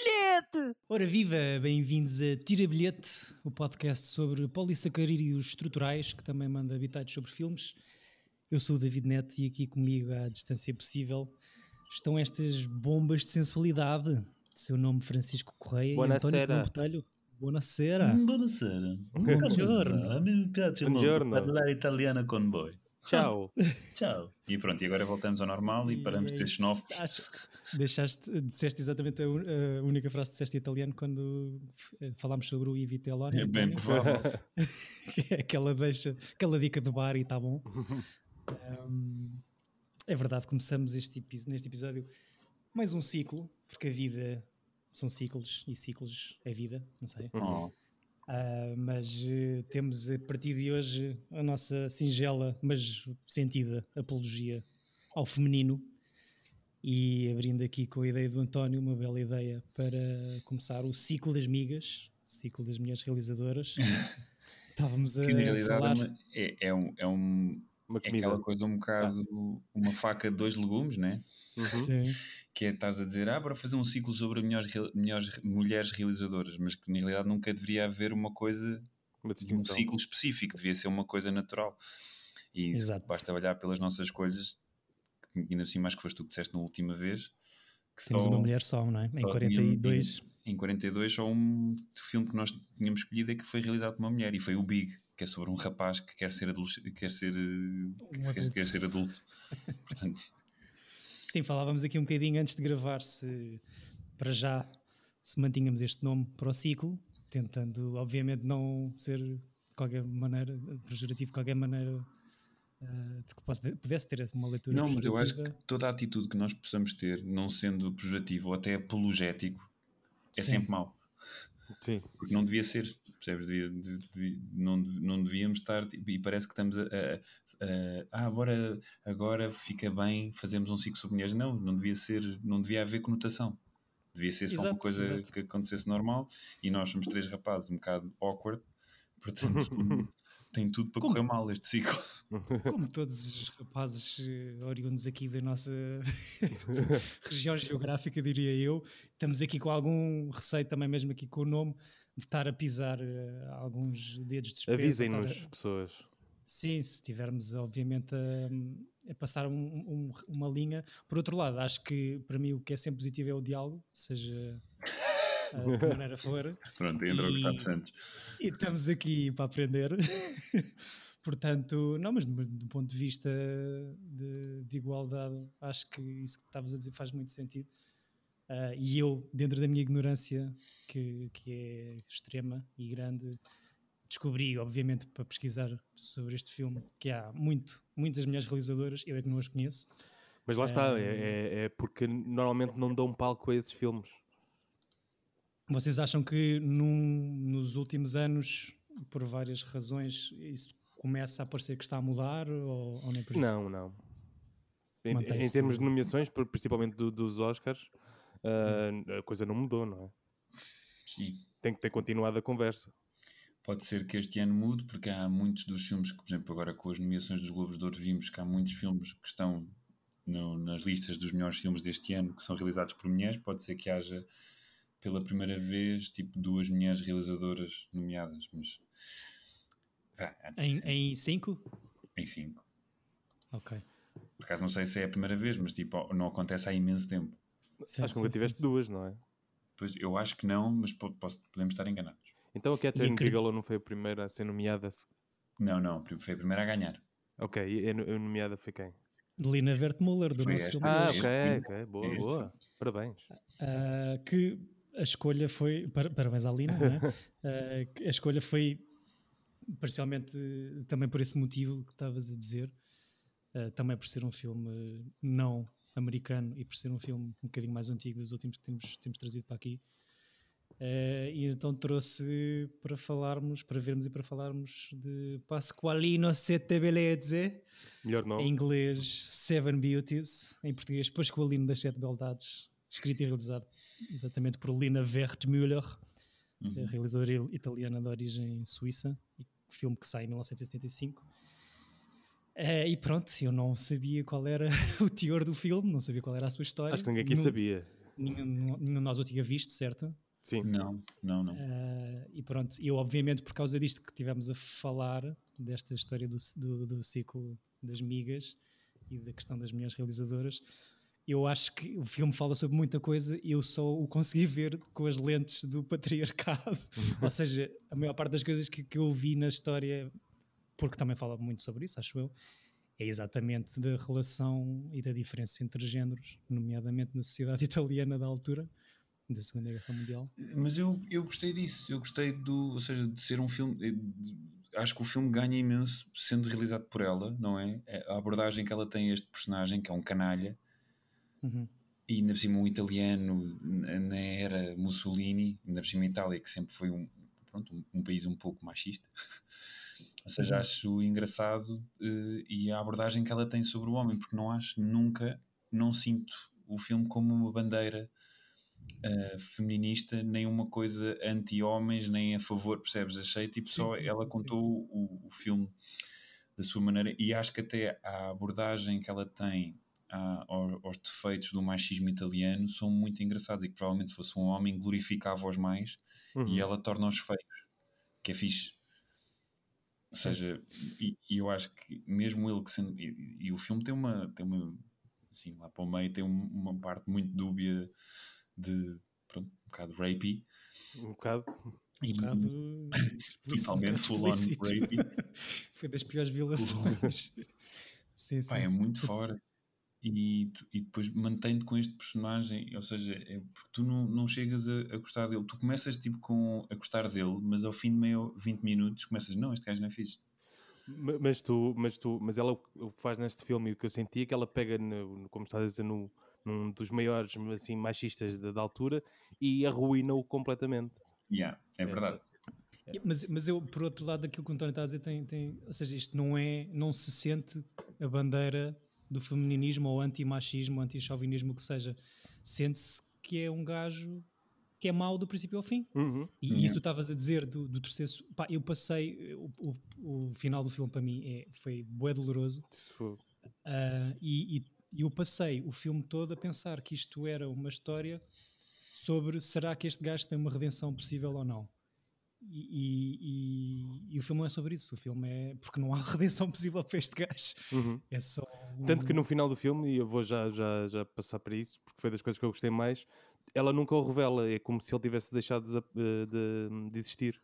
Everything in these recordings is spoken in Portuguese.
bilhete! Ora viva, bem-vindos a Tira Bilhete, o podcast sobre polissacarídeos estruturais que também manda habitados sobre filmes. Eu sou o David Neto e aqui comigo à distância possível estão estas bombas de sensualidade. De seu nome Francisco Correia e António Botelho. Buonasera. Buonasera. Buongiorno. Buongiorno. molto parlare italiano con voi. Tchau. Tchau. E pronto, e agora voltamos ao normal e paramos de ser xenófobos. Acho que deixaste, disseste exatamente a, un- a única frase que disseste em italiano quando eh, falámos sobre o Ivi Telone. É bem provável. que é aquela deixa, aquela dica do bar e está bom. Um, é verdade, começamos este, neste episódio mais um ciclo, porque a vida são ciclos e ciclos é vida, não sei. Oh, Ah, mas eh, temos a partir de hoje a nossa singela, mas sentida apologia ao feminino. E abrindo aqui com a ideia do António, uma bela ideia para começar o ciclo das migas, ciclo das mulheres realizadoras. Estávamos a que na realidade falar. é, uma- é, é um, é, um, Uma é aquela coisa um bocado, uma faca de dois legumes, né? Uhum. Sim. Que é estás a dizer, ah, para fazer um ciclo sobre melhores, melhores mulheres realizadoras, mas que na realidade nunca deveria haver uma coisa Uma um ciclo específico, devia ser uma coisa natural. E Exato. basta olhar pelas nossas escolhas, ainda assim mais que foste tu que disseste na última vez. Que Temos só- uma mulher só, não é? Em só 42. Em 42, só um filme que nós tínhamos escolhido é que foi realizado por uma mulher e foi o Big, que é sobre um rapaz que quer ser adolescente, quer ser, eh, quer, adulto. quer ser adulto. Portanto, Sim, falávamos aqui um bocadinho antes de gravar se para já se mantínhamos este nome para o ciclo, tentando obviamente não ser de qualquer maneira pejorativo de qualquer maneira eh, de que possa- pudesse ter uma leitura não, mas eu acho que toda a atitude que nós possamos ter, não sendo pejorativo ou até apologético, é Sim. sempre mau. Sim. Porque não devia ser, percebes? De- de- não, não devíamos estar, tipo, e parece que estamos a, ah, agora, agora fica bem, fazemos um ciclo sobre mulheres. Não, não devia ser, não devia haver conotação. Devia ser só uma coisa exato. que acontecesse normal e nós somos três rapazes um bocado awkward, portanto tem tudo para Como? correr mal este ciclo. Como todos os rapazes eh, oriundos aqui da nossa região geográfica, diria eu, estamos aqui com algum receio também, mesmo aqui com o nome, de estar a pisar eh, alguns dedos de espeto, Avisem-nos, estar pessoas. Sim, se tivermos obviamente a, a passar um- um- uma linha. Por outro lado, acho que para mim o que é sempre positivo é o diálogo, seja uh, de que maneira for, Pronto, entra o E- Gustavo Santos. e estamos aqui para aprender. Portanto, não, mas do, do ponto de vista de, de igualdade, acho que isso que estavas a dizer faz muito sentido. Ah, e eu, dentro da minha ignorância, que, que é extrema e grande, descobri, obviamente, para pesquisar sobre este filme, que há muito, muitas mulheres realizadoras, eu é que não as conheço. Mas lá está, Eh, é, é- é porque normalmente não dão palco a esses filmes. Vocês acham que num- nos últimos anos, por várias razões, isso começa a parecer que está a mudar ou, ou nem por isso? Não, não. Em, em termos de nomeações, principalmente do- dos Oscars, ah, a coisa não mudou, não é? Sim. Tem que ter continuado a conversa. Pode ser que este ano mude, porque há muitos dos filmes que, por exemplo, agora com as nomeações dos Globos de Ouro, vimos que há muitos filmes que estão no- nas listas dos melhores filmes deste ano que são realizados por mulheres. Pode ser que haja pela primeira vez tipo duas mulheres realizadoras nomeadas, mas ah, em cinco? em cinco. Ok. Por acaso não sei se é a primeira vez, mas tipo, não acontece há imenso tempo. Sim, Acho que nunca tiveste sim, sim. duas, não é? Pois, eu acho que não, mas po- posso- podemos estar enganados. Então a Catherine acredito- Bigelow não foi a primeira a ser nomeada? Não, não, foi a primeira a ganhar. Ok, e a nomeada foi quem? Lina Wertmuller, do Foi nosso filme. Ah, ok, ok, boa, Este boa. Parabéns. Ah, que a escolha foi. par- Parabéns à Lina, não é? Ah, que a escolha foi parcialmente também por esse motivo que estavas a dizer, ah, também por ser um filme não americano e por ser um filme um bocadinho mais antigo dos últimos que temos, temos trazido para aqui. Ah, e então trouxe para falarmos, para vermos e para falarmos de Pasqualino Sette Bellezze, Melhor não. em inglês Seven Beauties, em português Pasqualino das Sete Beldades, escrito e realizado exatamente por Lina Wertmüller, Uhum. realizadora italiana de origem suíça, e filme que sai em 1975. Eh, e pronto, eu não sabia qual era o teor do filme, não sabia qual era a sua história. Acho que ninguém aqui sabia. nenhum, nenhum de nós o tinha visto, certo? Sim. Não, não, não. Uh, e pronto, eu obviamente por causa disto que tivemos a falar, desta história do, do, do ciclo das migas e da questão das mulheres realizadoras, eu acho que o filme fala sobre muita coisa e eu só o consegui ver com as lentes do patriarcado. Ou seja, a maior parte das coisas que, que eu vi na história, porque também fala muito sobre isso, acho eu, é exatamente da relação e da diferença entre géneros, nomeadamente na sociedade italiana da altura da Segunda Guerra Mundial. Mas eu, eu gostei disso, eu gostei do, ou seja, de ser um filme. Eh, acho que o filme ganha imenso sendo realizado por ela, não é? A abordagem que ela tem a este personagem, que é um canalha, uhum. e ainda por cima um italiano na era Mussolini, ainda por cima a Itália, que sempre foi um, pronto, um, um país um pouco machista. Ou seja, uhum. acho engraçado uh, e a abordagem que ela tem sobre o homem, porque não acho nunca, não sinto o filme como uma bandeira uh, feminista, nem uma coisa anti-homens, nem a favor, percebes? Achei tipo só sim, ela sim, contou sim. O, o filme da sua maneira e acho que até a abordagem que ela tem aos, defeitos do machismo italiano são muito engraçados e que provavelmente se fosse um homem glorificava-os mais uhum. e ela torna-os feios, que é fixe. Ou seja, e, e, eu acho que mesmo ele que sendo. E, e, o filme tem uma. Tem uma assim, lá para o meio tem uma parte muito dúbia de pronto, um bocado rapey. Um bocado. E, um bocado totalmente full on rapey. Foi das piores violações. sim, sim. Pá, é muito fora. E, e depois mantém-te com este personagem, ou seja, é porque tu não, não chegas a, a, gostar dele. Tu começas tipo com a gostar dele, mas ao fim de meio 20 minutos começas, não, este gajo não é fixe. Mas tu, mas tu, mas ela o que faz neste filme e o que eu senti é que ela pega, no, como estás a dizer, no, num dos maiores assim, machistas da, da altura e arruina-o completamente. Yeah, é verdade. É. Mas, mas eu, por outro lado, aquilo que o António está a dizer, tem, tem, ou seja, isto não é, não se sente a bandeira do femininismo ou anti-machismo, anti-chauvinismo, o que seja. Sente-se que é um gajo que é mau do princípio ao fim. Uhum. E, uhum. isso tu estavas a dizer do, do terceiro. Pá, eu passei. O, o, o, final do filme para mim é, foi bué doloroso. Uh, e, e e eu passei o filme todo a pensar que isto era uma história sobre será que este gajo tem uma redenção possível ou não. E, e, e, o filme não é sobre isso. O filme é porque não há redenção possível para este gajo. Uhum. É só. Um... Tanto que no final do filme, e eu vou já, já, já passar para isso, porque foi das coisas que eu gostei mais, ela nunca o revela. É como se ele tivesse deixado de, de, de existir.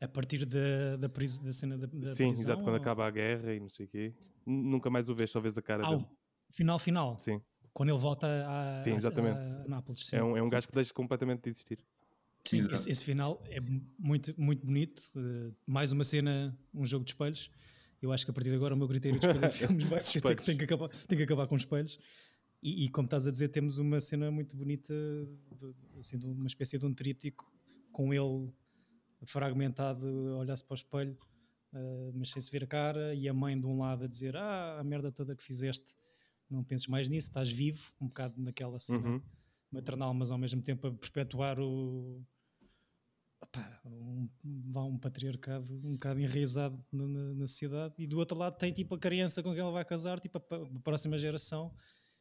A partir da, da, pris, da cena da, da Sim, prisão, exato, quando ou... acaba a guerra e não sei o quê. Nunca mais o vês, só vês a cara ah, dele. Final, final. Sim. Quando ele volta a, sim, exatamente. a, a Nápoles. Sim. É, um, é um gajo que deixa completamente de existir. Sim, esse, esse, final é muito, muito bonito. Uh, mais uma cena, um jogo de espelhos. Eu acho que a partir de agora o meu critério de escolher filmes vai ser que tem que acabar, tem que acabar com espelhos. E, e, como estás a dizer, temos uma cena muito bonita, de, assim, de uma espécie de um tríptico com ele fragmentado a olhar-se para o espelho, uh, mas sem se ver a cara, e a mãe de um lado a dizer: Ah, a merda toda que fizeste não penses mais nisso, estás vivo, um bocado naquela cena uhum. maternal, mas ao mesmo tempo a perpetuar o opá, um, um patriarcado um bocado enraizado na, na, na, sociedade e do outro lado tem tipo a criança com quem ela vai casar, tipo a, a próxima geração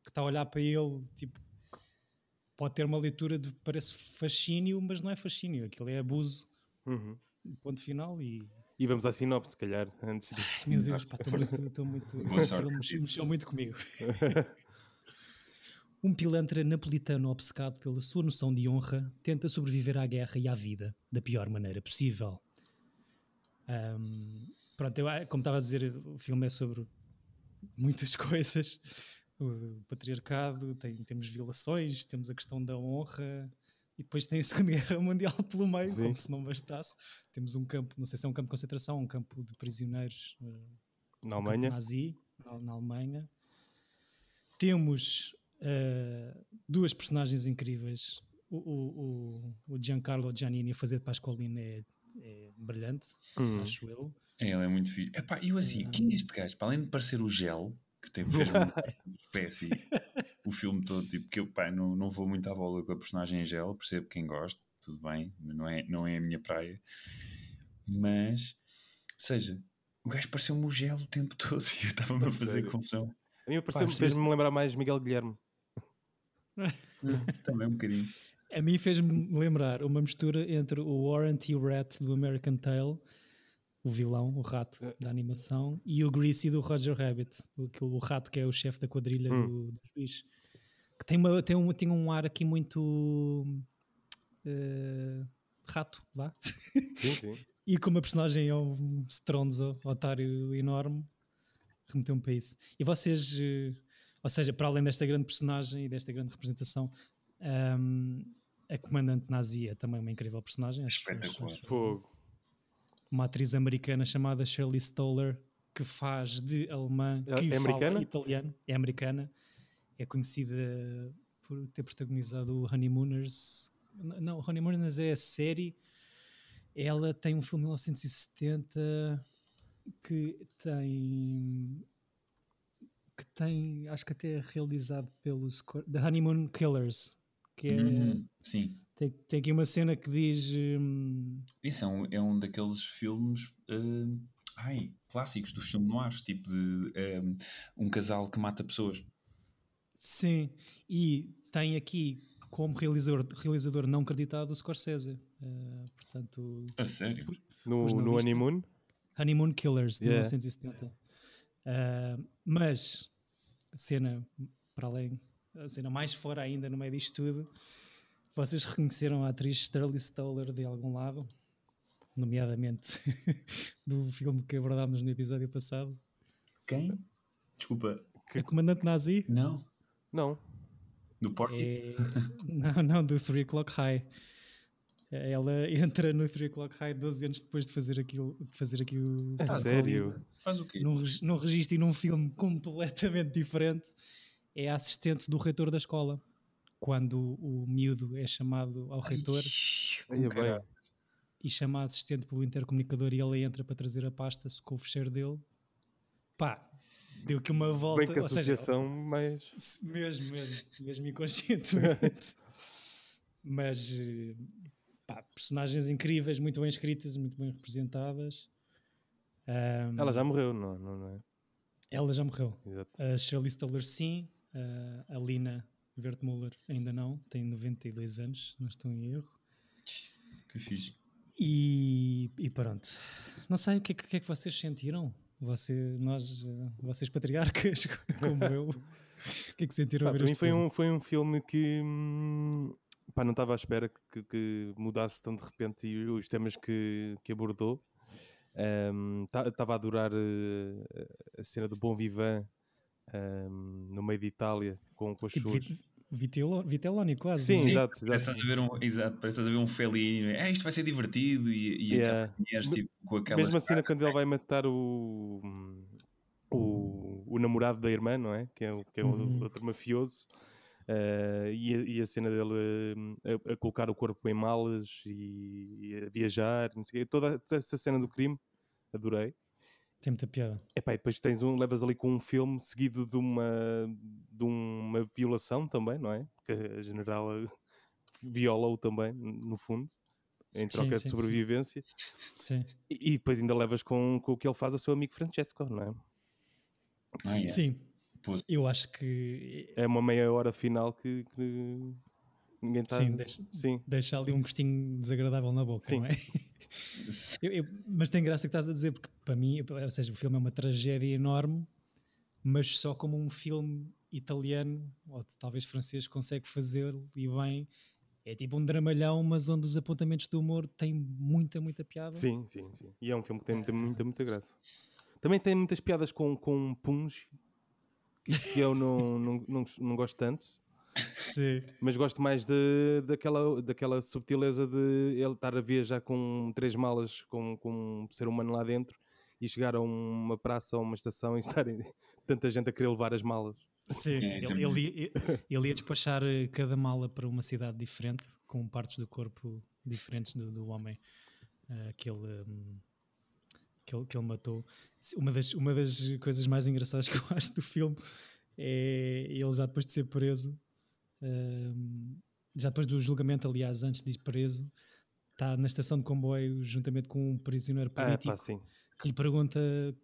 que está a olhar para ele, tipo pode ter uma leitura de parece fascínio, mas não é fascínio, aquilo é abuso. Uhum. Ponto final e e vamos à sinopse, se calhar, antes de... Ai, meu Deus, estou muito... muito mexeu muito comigo. um pilantra napolitano obcecado pela sua noção de honra tenta sobreviver à guerra e à vida da pior maneira possível. Um, pronto, eu, como estava a dizer, o filme é sobre muitas coisas. O patriarcado, tem, temos violações, temos a questão da honra, e depois tem a Segunda Guerra Mundial pelo meio, Sim. como se não bastasse. Temos um campo, não sei se é um campo de concentração, um campo de prisioneiros uh, na Alemanha. nazi, na, na, Alemanha. Temos uh, duas personagens incríveis. O, o, o, Giancarlo Giannini a fazer de Pasqualino é, é brilhante, hum. acho eu. É, ele é muito fixe. Epá, eu assim, uh, quem é este gajo? Para além de parecer o gel, que tem fez uma espécie o filme todo, tipo, que eu pá, não, não vou muito à bola com a personagem em gel, percebo quem gosta, tudo bem, não é, não é a minha praia, mas, ou seja, o gajo pareceu-me o gel o tempo todo e eu estava-me a fazer confusão. A mim pareceu-me, fez-me lembrar mais Miguel Guilherme. Também um bocadinho. A mim fez-me lembrar uma mistura entre o Warren T. Rat do American Tail, o vilão, o rato da animação, e o Greasy do Roger Rabbit, o, o rato que é o chefe da quadrilha Hum. do, do juiz. Que tem, uma, tem, um, tem um ar aqui muito. eh, rato, vá. Sim, sim. E como a personagem é um stronzo, otário enorme, remeteu-me para isso. E vocês, eh, ou seja, para além desta grande personagem e desta grande representação, ahm, a comandante nazi é também uma incrível personagem. Acho, Espetacular. acho- Fogo. uma atriz americana chamada Shirley Stoller, que faz de alemã, É- que é fala americana? italiano, é americana, é conhecida por ter protagonizado o Honeymooners. Não, Honeymooners é a série. Ela tem um filme de 1970 que tem que tem, acho que até é realizado pelos The Honeymoon Killers, que é, Hum, sim. tem, tem aqui uma cena que diz hum, Isso é um, é um daqueles filmes hum, ai, clássicos do filme noir, tipo de hum, um casal que mata pessoas. Sim, e tem aqui como realizador, realizador não creditado o Scorsese. Eh, portanto, A sério? No, no honeymoon? Honeymoon Killers, de Yeah. 1970. Eh, mas, a cena para além, a cena mais fora ainda no meio disto tudo, vocês reconheceram a atriz Sterling Stoller de algum lado? Nomeadamente do filme que abordámos no episódio passado. Quem? Desculpa. A comandante nazi Não. Não. Do Porky? É, não, não, do 3 O'Clock High. Ela entra no 3 O'Clock High 12 anos depois de fazer aquilo. De fazer aquilo A tal sério? Faz o quê? Num, num registro e num filme completamente diferente. É a assistente do reitor da escola. Quando o miúdo é chamado ao reitor Ai, é e chama a assistente pelo intercomunicador e ela entra para trazer a pasta com o fecheiro dele. Pá, deu aqui uma volta. Bem que a ou seja, associação, mas. Mesmo, mesmo, mesmo inconscientemente. Mas pá, personagens incríveis, muito bem escritas, muito bem representadas. Ahm, Ela já morreu, não, não, não é? ela já morreu. Exato. A Shirley Stoller, sim. A- a Lina Wertmuller, ainda não. Tem 92 anos, não estou em erro. Que fixe. E, e pronto. Não sei o que, é que- é que vocês sentiram. Vocês, nós, eh, vocês patriarcas, como eu, o que é que sentiram Pá, a ver para mim este foi filme? um, foi um filme que hum, pá, não estava à espera que, que mudasse tão de repente e os temas que, que abordou. Estava a adorar eh, a cena do Bom Vivan hum, no meio de Itália com, com as Tipo, pessoas. vit- vitelloni quase. Sim, é? exato, Parece que exato. estás a ver um, exato, parece a ver um Fellini. É, isto vai ser divertido e, e Yeah. aquelas tipo, com aquelas Mesmo a cena quando ele vai matar o, o, o namorado da irmã, não é? Que é, o- que é o Uhum. outro mafioso. Eh, e, a, e a cena dele hum, a, a colocar o corpo em malas e, e a viajar, não sei o quê. toda essa cena do crime, adorei. Tem muita piada. Epá, e depois tens um, levas ali com um filme seguido de uma, de uma violação também, não é? Que a general eh, viola-o também, no fundo, em troca sim, de sim. sobrevivência. Sim. E, e depois ainda levas com, com o que ele faz ao seu amigo Francesco, não é? Ah, yeah. Sim. Pô. Eu acho que É uma meia hora final que, que ninguém está. Sim, deixa- Sim, deixa ali um gostinho desagradável na boca, Sim. não é? Eu- eu- mas tem graça que estás a dizer, porque para mim, ou seja, o filme é uma tragédia enorme, mas só como um filme italiano, ou talvez francês, consegue fazer e bem. É tipo um dramalhão, mas onde os apontamentos do humor têm muita, muita piada. sim, sim, sim. E é um filme que tem, muita, muita, muita graça. Também tem muitas piadas com, com punhos que, eu não, não, não, não gosto tanto. Sim. Mas gosto mais de, daquela, daquela subtileza de ele estar a viajar com três malas com, com um ser humano lá dentro e chegar a uma praça ou uma estação e estarem tanta gente a querer levar as malas. Sim, É, é ele, ele ia, ele ia despachar eh, cada mala para uma cidade diferente, com partes do corpo diferentes do, do homem eh, que, ele, hum, que, ele, que ele matou. Uma das, uma das coisas mais engraçadas que eu acho do filme é ele já depois de ser preso, hum, já depois do julgamento, aliás, antes de ir preso, está na estação de comboio juntamente com um prisioneiro Ah, político pá, sim. que lhe pergunta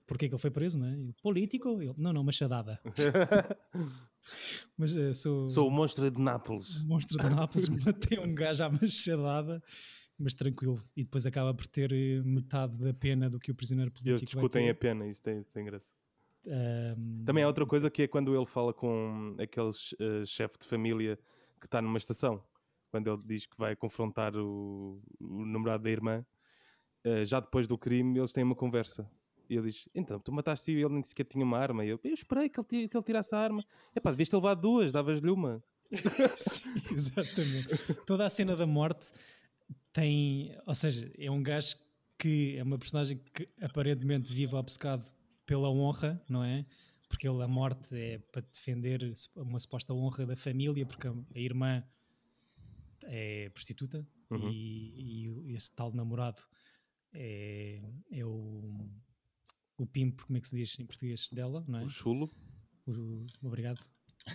porque é que ele foi preso, não é? Ele, Político? Ele, não, não, machadada. Mas uh, sou, Sou o monstro de Nápoles. monstro de Nápoles, matei um gajo à machadada, mas tranquilo. E depois acaba por ter eh, metade da pena do que o prisioneiro eles político vai discutem a pena, isso tem, tem graça. Ahm, Também há outra coisa que é quando ele fala com aqueles eh, chefe de família que está numa estação, quando ele diz que vai confrontar o, o namorado da irmã, eh, já depois do crime eles têm uma conversa. E ele diz: Então, tu mataste e ele nem sequer tinha uma arma. E eu, eu esperei que ele, que ele tirasse a arma. Epá, devias ter levado duas, davas-lhe uma. Sim, exatamente. Toda a cena da morte tem, ou seja, é um gajo que é uma personagem que aparentemente vive obcecado pela honra, não é? Porque ele, a morte é para defender uma suposta honra da família, porque a irmã é prostituta Uhum. e, e esse tal namorado é, é o, o pimp, como é que se diz em português dela, não é? O chulo. O- obrigado.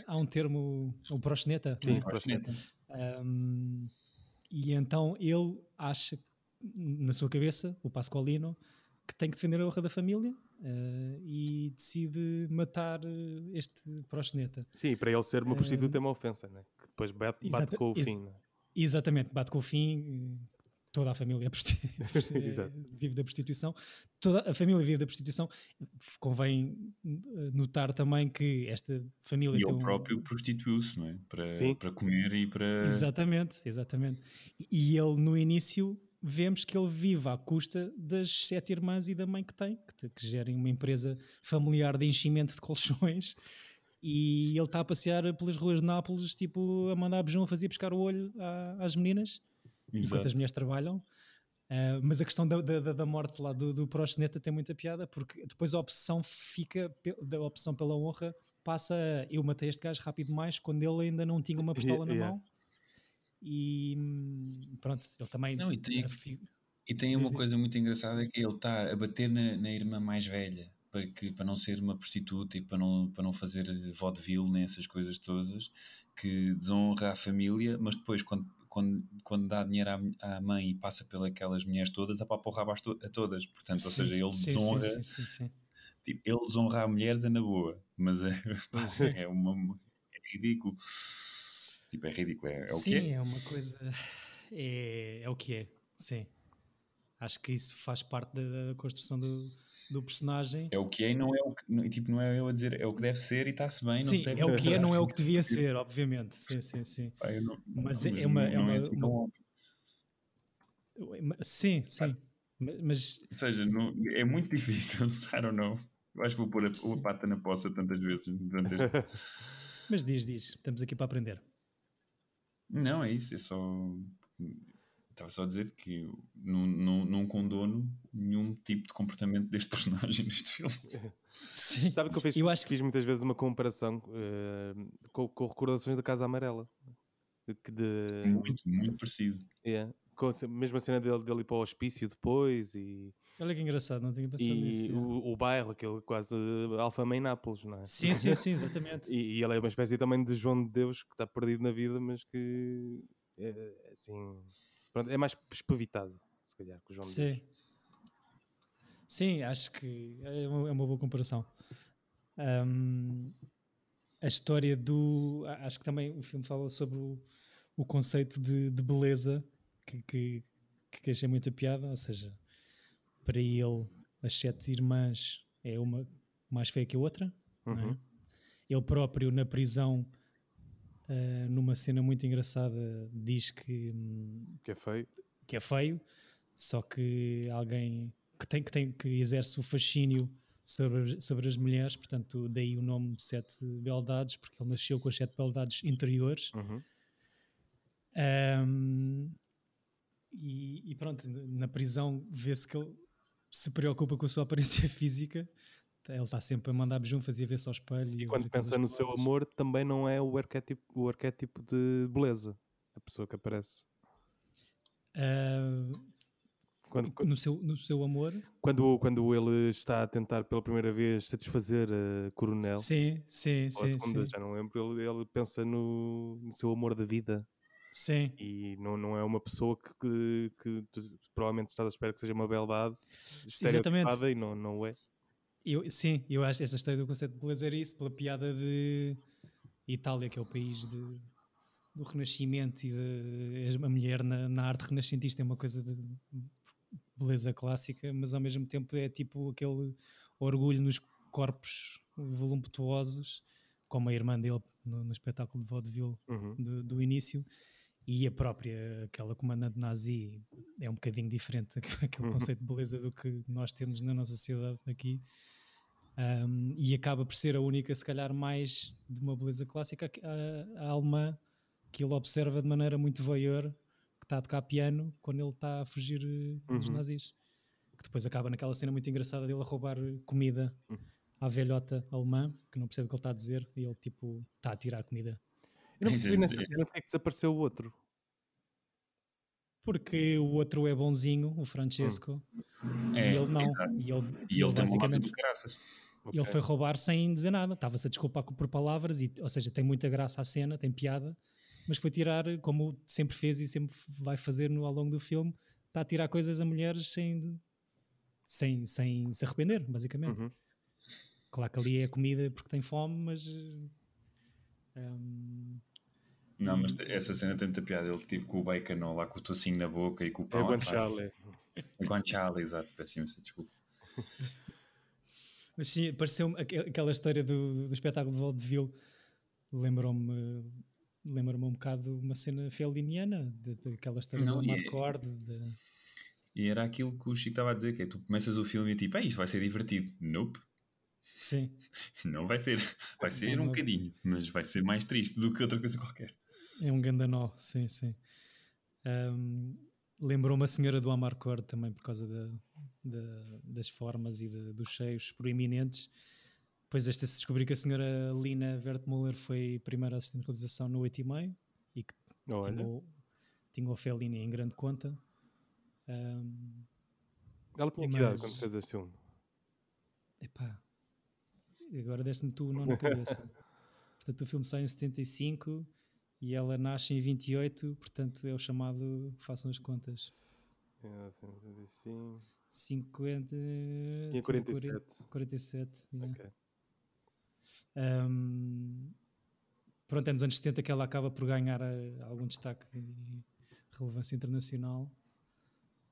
Há um termo, o proxeneta, não Sim, é? proxeneta. Um, e então ele acha, na sua cabeça, o Pasqualino, que tem que defender a honra da família uh, e decide matar uh, este proxeneta. Sim, e para ele ser uma Eh, prostituta é uma ofensa, né? que depois bate, bate com o fim. Né? Exatamente, bate com o fim, toda a família vive da prostituição. Toda a família vive da prostituição. Convém uh, notar também que esta família E tem ele um- próprio prostituiu-se, não é? Para, Sim. para comer e para. Exatamente, exatamente. E ele no início vemos que ele vive à custa das sete irmãs e da mãe que tem, que, que gerem uma empresa familiar de enchimento de colchões. E ele está a passear pelas ruas de Nápoles, tipo, a mandar beijão a fazer pescar o olho às meninas, enquanto Exato. as mulheres trabalham. Ah, mas a questão da, da, da morte lá do, do proxeneta tem muita piada, porque depois a opção fica, da opção pela honra passa a, eu matei este gajo rápido demais quando ele ainda não tinha uma pistola na Yeah. mão. E hum, pronto, ele também. Não, e tem- fi- E tem uma coisa muito engraçada que ele está a bater na, na irmã mais velha para, que, para não ser uma prostituta e para não, para não fazer vaudeville nem essas coisas todas que desonra a família, mas depois quando, quando, quando dá dinheiro à, à mãe e passa pelas mulheres todas, apapa o rabo a todas. Portanto, ou Sim, seja, ele sim, sim, desonra, sim, sim, sim. tipo, ele desonrar mulheres é na boa, mas é, é, uma, é ridículo. Tipo, é ridículo, é, é o sim, que é. é uma coisa. É, é o que é, sim. Acho que isso faz parte da, da construção do, do personagem. É o que é e não é o que, não- tipo, não é eu a dizer, é o que deve ser e está-se bem. não sim, se deve é o que é, não é o que devia ser, obviamente. Sim, sim, sim. Não- Mas não, é uma- é uma- assim tão uma-. Sim, sim. Ma- Mas Ou seja, não- é muito difícil, I don't know. Eu acho que vou pôr a, a pata na poça tantas vezes durante este. Mas diz, diz, estamos aqui para aprender. não, é isso, é só. Estava só a dizer que eu não, não, não condono nenhum tipo de comportamento deste personagem neste filme. Sim. Sabe que eu fiz, Eu acho que- fiz muitas vezes uma comparação eh, com, com recordações da Casa Amarela. De, que de, Muito, muito parecido. yeah, com a mesma cena dele, dele ir para o hospício depois e, Olha que engraçado, não tinha pensado nisso. e é. o, o bairro, aquele quase uh, Alfama em Nápoles, não é? Sim, sim, sim, exatamente. E, e ele é uma espécie também de João de Deus que está perdido na vida, mas que é assim. Pronto, é mais espavitado, se calhar, que o João de Deus. Sim. Sim, acho que é uma, é uma boa comparação. Ahm, a história do. Acho que também o filme fala sobre o, o conceito de, de beleza que, que, que achei muita piada. Ou seja, para ele, as sete irmãs é uma mais feia que a outra. é? Uhum. Ele próprio, na prisão, ah, numa cena muito engraçada, diz que. hum, Que é feio. que é feio, só que alguém que tem que, tem, que exerce o fascínio sobre, as- sobre as mulheres, portanto, daí o nome de Sete Beldades, porque ele nasceu com as sete beldades interiores. Uhum. Ahm, e, e pronto, na prisão vê-se que ele se preocupa com a sua aparência física. Ele está sempre a mandar beijão, fazia ver-se ao espelho. E a quando ver pensa no seu amor, também não é o arquétipo, o arquétipo de beleza. A pessoa que aparece. Ah, Quando, quando, no, seu, no seu amor, quando, quando ele está a tentar pela primeira vez satisfazer a Coronel, sim, sim, sim, segunda, sim. já não lembro, ele, ele pensa no, no seu amor da vida. Sim. E não, não é uma pessoa que, que, que tu provavelmente estás à espera que seja uma beldade estereotipada e não, não é. Eu, sim, eu acho essa história do conceito de beleza era isso, pela piada de Itália, que é o país de, do Renascimento e de, a mulher na, na arte renascentista é uma coisa de beleza clássica, mas ao mesmo tempo é tipo aquele orgulho nos corpos voluptuosos, como a irmã dele no, no espetáculo de vaudeville Uhum. do, do início, e a própria, aquela comandante nazi, é um bocadinho diferente aquele Uhum. conceito de beleza do que nós temos na nossa sociedade aqui. Um, e acaba por ser a única, se calhar, mais de uma beleza clássica, a, a alemã, que ele observa de maneira muito voyeur, que está a tocar piano quando ele está a fugir eh, dos Uhum. nazis. Que depois acaba naquela cena muito engraçada dele a roubar eh, comida Uhum. à velhota alemã, que não percebe o que ele está a dizer, e ele tipo está a tirar comida. Eu não percebi é- nessa cena porque é que desapareceu o outro. Porque o outro é bonzinho, o Francesco, É, e ele não. exato. E ele, E ele tem uma lata basicamente de graças. ele foi roubar sem dizer nada, estava-se a desculpar por palavras, e, ou seja, tem muita graça a cena, tem piada, mas foi tirar, como sempre fez e sempre vai fazer no, ao longo do filme, está a tirar coisas a mulheres sem, sem, sem se arrepender, basicamente. Uhum. Claro que ali é comida porque tem fome, mas. hum, Não, mas essa cena tem muita piada. Ele tipo com o bacon lá com o tocinho na boca e com o É pão. à guanciale. parte. É guanciale, exato. Peço imensa desculpa. Mas sim, pareceu-me aque- aquela história do, do espetáculo de vaudeville lembrou-me lembra-me um bocado uma cena feliniana, daquela história Não, do e é- de- E era aquilo que o Chico estava a dizer, que é tu começas o filme e tipo, "Ei, isto vai ser divertido. Nope, Sim, não vai ser. Vai ser um bocadinho, mas vai ser mais triste do que outra coisa qualquer. é um gandanó, sim, sim. Ahm, Lembrou-me a senhora do Amarcord também por causa da- da- das formas e de- dos cheios proeminentes. Depois esta se descobri que a senhora Lina Wertmuller foi primeira assistente de realização no 8,5 e que Olha, tinha o, tinha o Fellini em grande conta. Ahm, ela tinha que idade mas- quando fez este filme? epá, agora deste-me tu o nó na cabeça. portanto, o filme sai em 75 e ela nasce em 28, portanto é o chamado, façam as contas, É, 55. 50... Tinha 47. 47, yeah. Ok. Um, pronto, é nos anos 70 que ela acaba por ganhar eh, algum destaque e relevância internacional.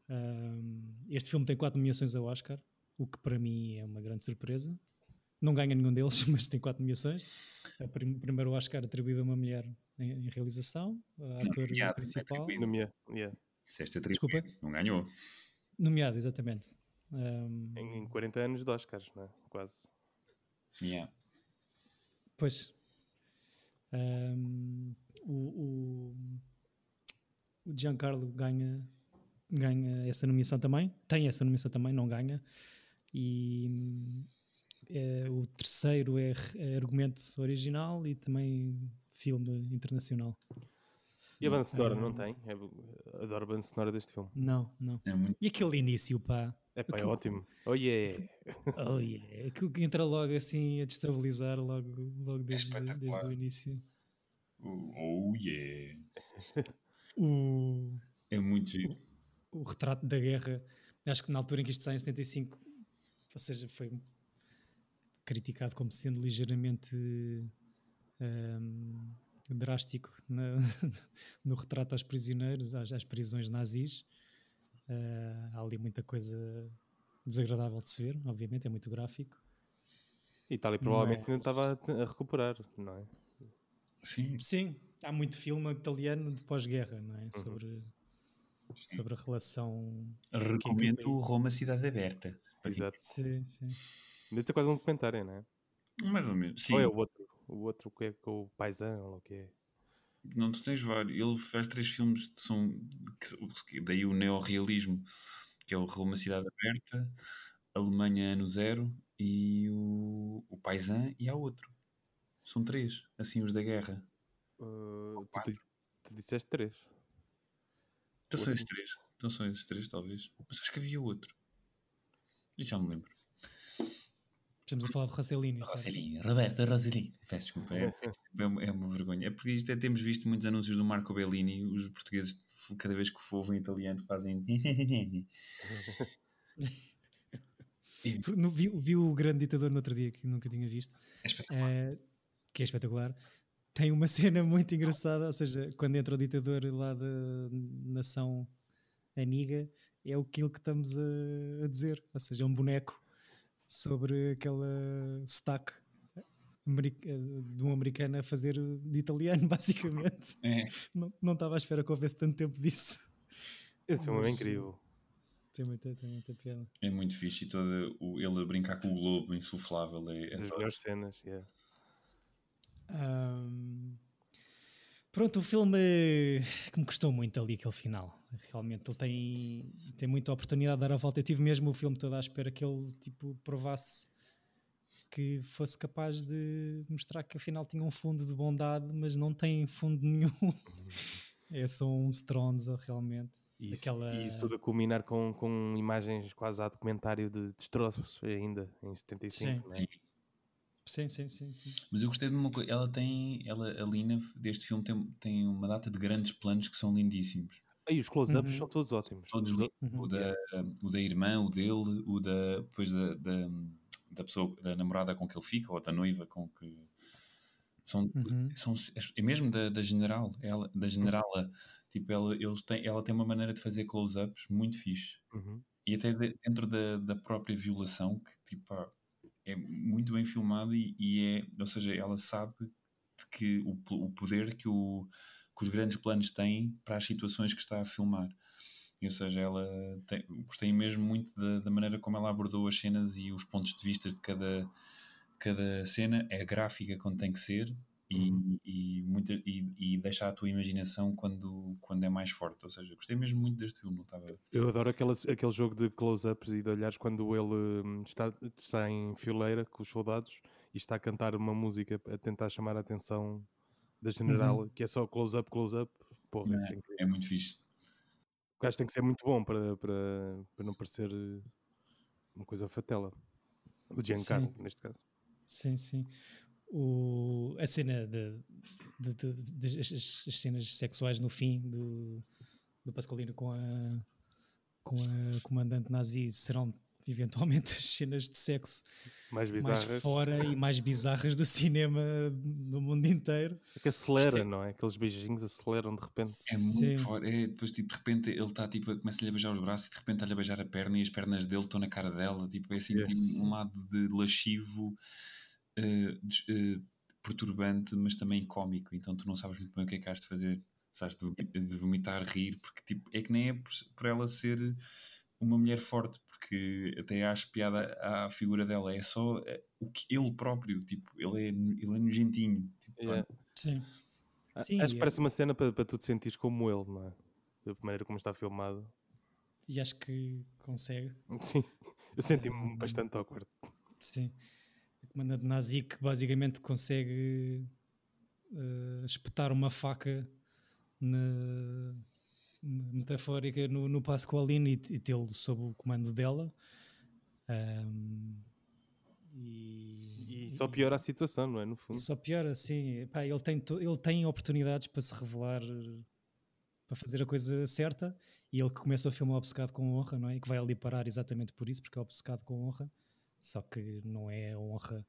Um, este filme tem quatro nomeações ao Oscar, o que para mim é uma grande surpresa. Não ganha nenhum deles, mas tem quatro nomeações. O primeiro Oscar atribuído a uma mulher em, em realização, a ator nomeado, principal. No minha, yeah. Desculpa? não ganhou. Nomeado, exatamente. Um, em, em 40 anos de Oscars, não é? Quase. Yeah. Pois. Ahm, o, o, o Giancarlo ganha, ganha essa nomeação também. Tem essa nomeação também, não ganha. E é, o terceiro é, é argumento original e também filme internacional. E a banda sonora não tem? É- adoro a banda sonora deste filme. Não, não. É muito. E aquele início, pá. É pá, é Aquilo- ótimo. Oh yeah! Oh yeah. Aquilo que entra logo assim a destabilizar logo, logo desde, espetacular. desde o início. Oh yeah. O, É muito giro. o retrato da guerra, acho que na altura em que isto sai em 75, ou seja, foi criticado como sendo ligeiramente hum, drástico na- no retrato aos prisioneiros, às, às prisões nazis. Ah, há ali muita coisa desagradável de se ver, obviamente, é muito gráfico. E Itália provavelmente Mas- ainda estava a, a recuperar, não é? Sim. Sim, há muito filme italiano de pós-guerra, não é? Sobre, sobre a relação. Recomendo Roma Cidade Aberta. Exato. Sim, sim. Deve ser quase um documentário, não é? Mais ou menos. Sim. Ou é o outro? O outro que é com o paisão, ou o que é? Não tu tens vários. Ele faz três filmes que são. que- daí o neorrealismo, que é o Roma Cidade Aberta, Alemanha Ano Zero e o, o Paisan, e há outro. São três, assim, os da guerra. Uh, tu, tu disseste três. Então são esses três. Então são esses três, talvez. Mas acho que havia outro. E já me lembro. Estamos a falar de Rossellini. Rossellini, Roberto Rossellini. Peço desculpa, é, é uma- é uma vergonha. É porque isto é, temos visto muitos anúncios do Marco Bellini, os portugueses, cada vez que ouvem italiano, fazem. No- Vi, vi o Grande Ditador no outro dia, que nunca tinha visto, é espetacular. eh, que é espetacular. Tem uma cena muito engraçada, ou seja, quando entra o ditador lá da nação amiga, é aquilo que estamos a, a dizer, ou seja, é um boneco sobre aquela sotaque eh, de um americano a fazer de italiano, basicamente. É, Não, não estava à espera que houvesse tanto tempo disso. Esse filme é Mas, incrível. Tem muita, tem muita piada. é muito fixe e todo o, ele a brincar com o globo insuflável é, é só- melhores cenas. yeah. Ahm, pronto, o filme que me custou muito ali aquele final. Realmente ele tem, tem muita oportunidade de dar a volta. Eu tive mesmo o filme todo à espera que ele tipo, provasse que fosse capaz de mostrar que afinal tinha um fundo de bondade, mas não tem fundo nenhum. é só um stronzo realmente. E isso, Aquela- e isso tudo a culminar com, com imagens quase a documentário de destroços ainda, em 75. Sim. né? Sim. Sim, sim, sim, sim. Mas eu gostei de uma coisa, ela tem, ela, a Lina deste filme tem, tem uma data de grandes planos que são lindíssimos. E os close-ups Uhum. são todos ótimos. Todos Os do- Uhum. o, da, o da irmã, o dele, o da, depois da, da, da pessoa, da namorada com que ele fica, ou da noiva com que. São, Uhum. são, é mesmo da, da general, ela, da generala. Tipo, ela, eles têm, ela tem uma maneira de fazer close-ups muito fixe. Uhum. E até de- dentro da, da própria violação, que tipo, é muito bem filmado e, e é, ou seja, ela sabe que o, o poder que, o, que os grandes planos têm para as situações que está a filmar. Ou seja, ela tem, gostei mesmo muito da, da maneira como ela abordou as cenas e os pontos de vista de cada, cada cena. É gráfica quando tem que ser e, Uhum. e, muita, e, e deixa a tua imaginação quando, quando é mais forte. Ou seja, gostei mesmo muito deste filme. Estava Eu adoro aquelas, aquele jogo de close-ups e de olhares quando ele hum, está, está em fileira com os soldados e está a cantar uma música a tentar chamar a atenção da general, que é só close-up, close-up. Porra, é incrível. é muito fixe. O gajo tem que ser muito bom para, para, para não parecer eh, uma coisa fatela. O Giancarlo, Sim. neste caso. Sim, sim. O, a cena de, de- de- de- as, as- as cenas sexuais no fim do, do Pasqualino com a, com a comandante nazi serão eventualmente as cenas de sexo Mais mais bizarras. fora e mais bizarras do cinema do mundo inteiro. É que acelera, Gostei. não é? Aqueles beijinhos aceleram de repente. É Sim. muito forte. É, depois, tipo, de repente, ele está, tipo, começa-lhe a beijar os braços e de repente está-lhe a beijar a perna e as pernas dele estão na cara dela. Tipo, é assim, Yes. tipo, um lado de lascivo, eh, perturbante, mas também cómico. Então tu não sabes muito bem o que é que has de fazer. Sabes de, vom- de vomitar, rir, porque, tipo, é que nem é por, por ela ser uma mulher forte, porque até acho piada à figura dela. É só eh, o que ele próprio, tipo, ele é, ele é nojentinho. Tipo, Yeah. Sim. A- Sim, Acho que é- parece uma cena para, para tu te sentires como ele, não é? Da maneira como está filmado. E acho que consegue. Sim, eu senti-me bastante awkward. Sim. Comandante nazi que basicamente consegue eh, espetar uma faca na, metafórica no, no Pasqualino e, e tê-lo sob o comando dela. Ahm, e, E só piora a situação, não é? No fundo. só piora, sim. Pá, ele, tem, to- ele tem oportunidades para se revelar, para fazer a coisa certa. E ele que começa o filme obcecado com honra, não é? E que vai ali parar exatamente por isso, porque é obcecado com honra. Só que não é honra.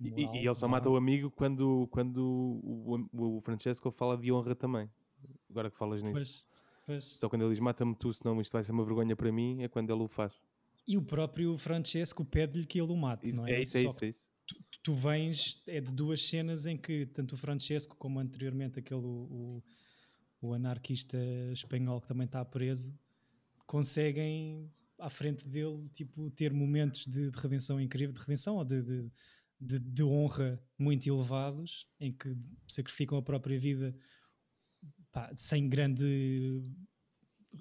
E, moral, e ele só mata o amigo quando, quando o, o, o Francesco fala de honra também. Agora que falas nisso. Pois, pois. Só quando ele diz mata-me tu, senão isto vai ser uma vergonha para mim, é quando ele o faz. E o próprio Francesco pede-lhe que ele o mate, Isso- não é? é isso, é isso, é isso. tu, tu vens, é de duas cenas em que tanto o Francesco como anteriormente aquele o, o anarquista espanhol que também está preso conseguem à frente dele tipo ter momentos de, de redenção incrível, de redenção ou de, de, de- de honra muito elevados em que sacrificam a própria vida pá, sem grande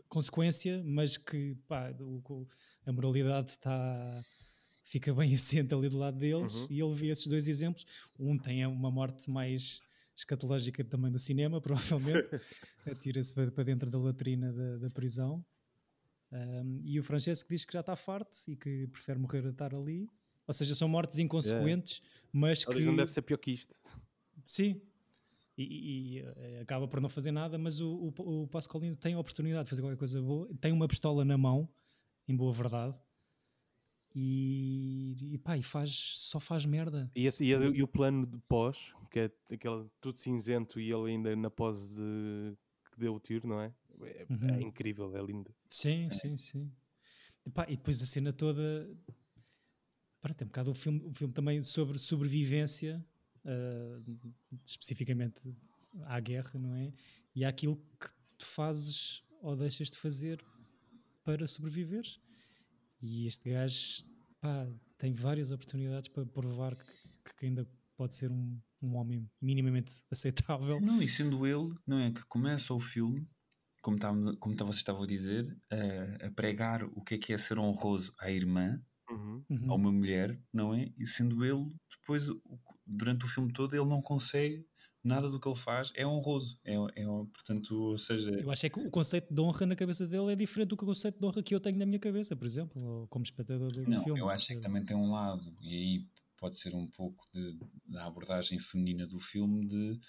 consequência, mas que pá, o- a moralidade está fica bem assente ali do lado deles Uhum. e ele vê esses dois exemplos. Um tem uma morte mais escatológica também do cinema, provavelmente, atira-se para, para dentro da latrina da, da prisão. Um, e o Francesco diz que já está farto e que prefere morrer a estar ali. Ou seja, são mortes inconsequentes, mas que. diz, não deve ser pior que isto. Sim. E, e- e, eh, acaba por não fazer nada, mas o, o, o Pascolino tem a oportunidade de fazer qualquer coisa boa. Tem uma pistola na mão, em boa verdade. E, e pá, e faz, só faz merda. E, esse- e e o plano de pós, que é aquele tudo cinzento e ele ainda na pose de, que deu o tiro, não é? É, é Uhum. incrível, é lindo. Sim, sim, sim. E, pá, e depois a cena toda. Pronto, tem um bocado o filme, o filme também sobre sobrevivência, ah, especificamente à guerra, não é? E àquilo que tu fazes ou deixas de fazer para sobreviveres. E este gajo pá, tem várias oportunidades para provar que, que ainda pode ser um, um homem minimamente aceitável. Não, e sendo ele, não é? Que começa o filme, como, estávamos- como vocês estavam a dizer, a, a pregar o que é que é ser honroso à irmã, Uhum. Uhum. a uma mulher, não é? E sendo ele, depois, durante o filme todo, ele não consegue nada do que ele faz, é honroso. É, é, portanto, ou seja, Eu acho é que o conceito de honra na cabeça dele é diferente do que o conceito de honra que eu tenho na minha cabeça, por exemplo, como espectador do Não, filme. eu acho é que também tem um lado, e aí pode ser um pouco de- da abordagem feminina do filme, de, ou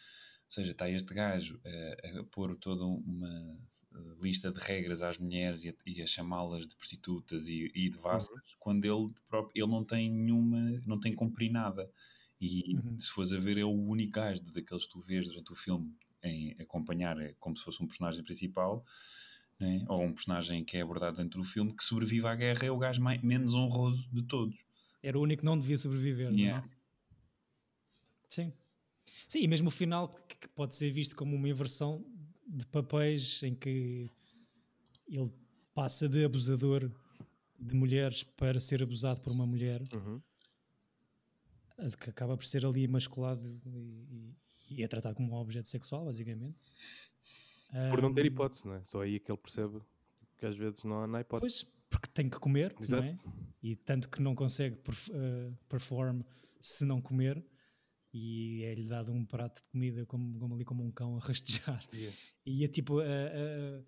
seja, está este gajo a, a pôr toda uma eh, lista de regras às mulheres e a, e a chamá-las de prostitutas e, e de vassas, quando ele próprio, ele não tem nenhuma, não tem cumprir nada. E Uhum. se fores a ver, é o único gajo daqueles que tu vês durante o filme em acompanhar, é como se fosse um personagem principal, né? ou um personagem que é abordado dentro do filme, que sobrevive à guerra, é o gajo mais, menos honroso de todos. Era o único que não devia sobreviver, não Yeah. é? Sim. Sim, e mesmo o final, que, que pode ser visto como uma inversão de papéis em que ele passa de abusador de mulheres para ser abusado por uma mulher, Uhum. que acaba por ser ali masculado e, e- e é tratado como um objeto sexual, basicamente. Por não ter hipótese, não é? Só aí é que ele percebe que às vezes não há na hipótese. Pois, porque tem que comer, não é? Exato. E tanto que não consegue eh, perform se não comer, e é-lhe dado um prato de comida como, como ali como um cão a rastejar. Yeah. E é tipo a, a-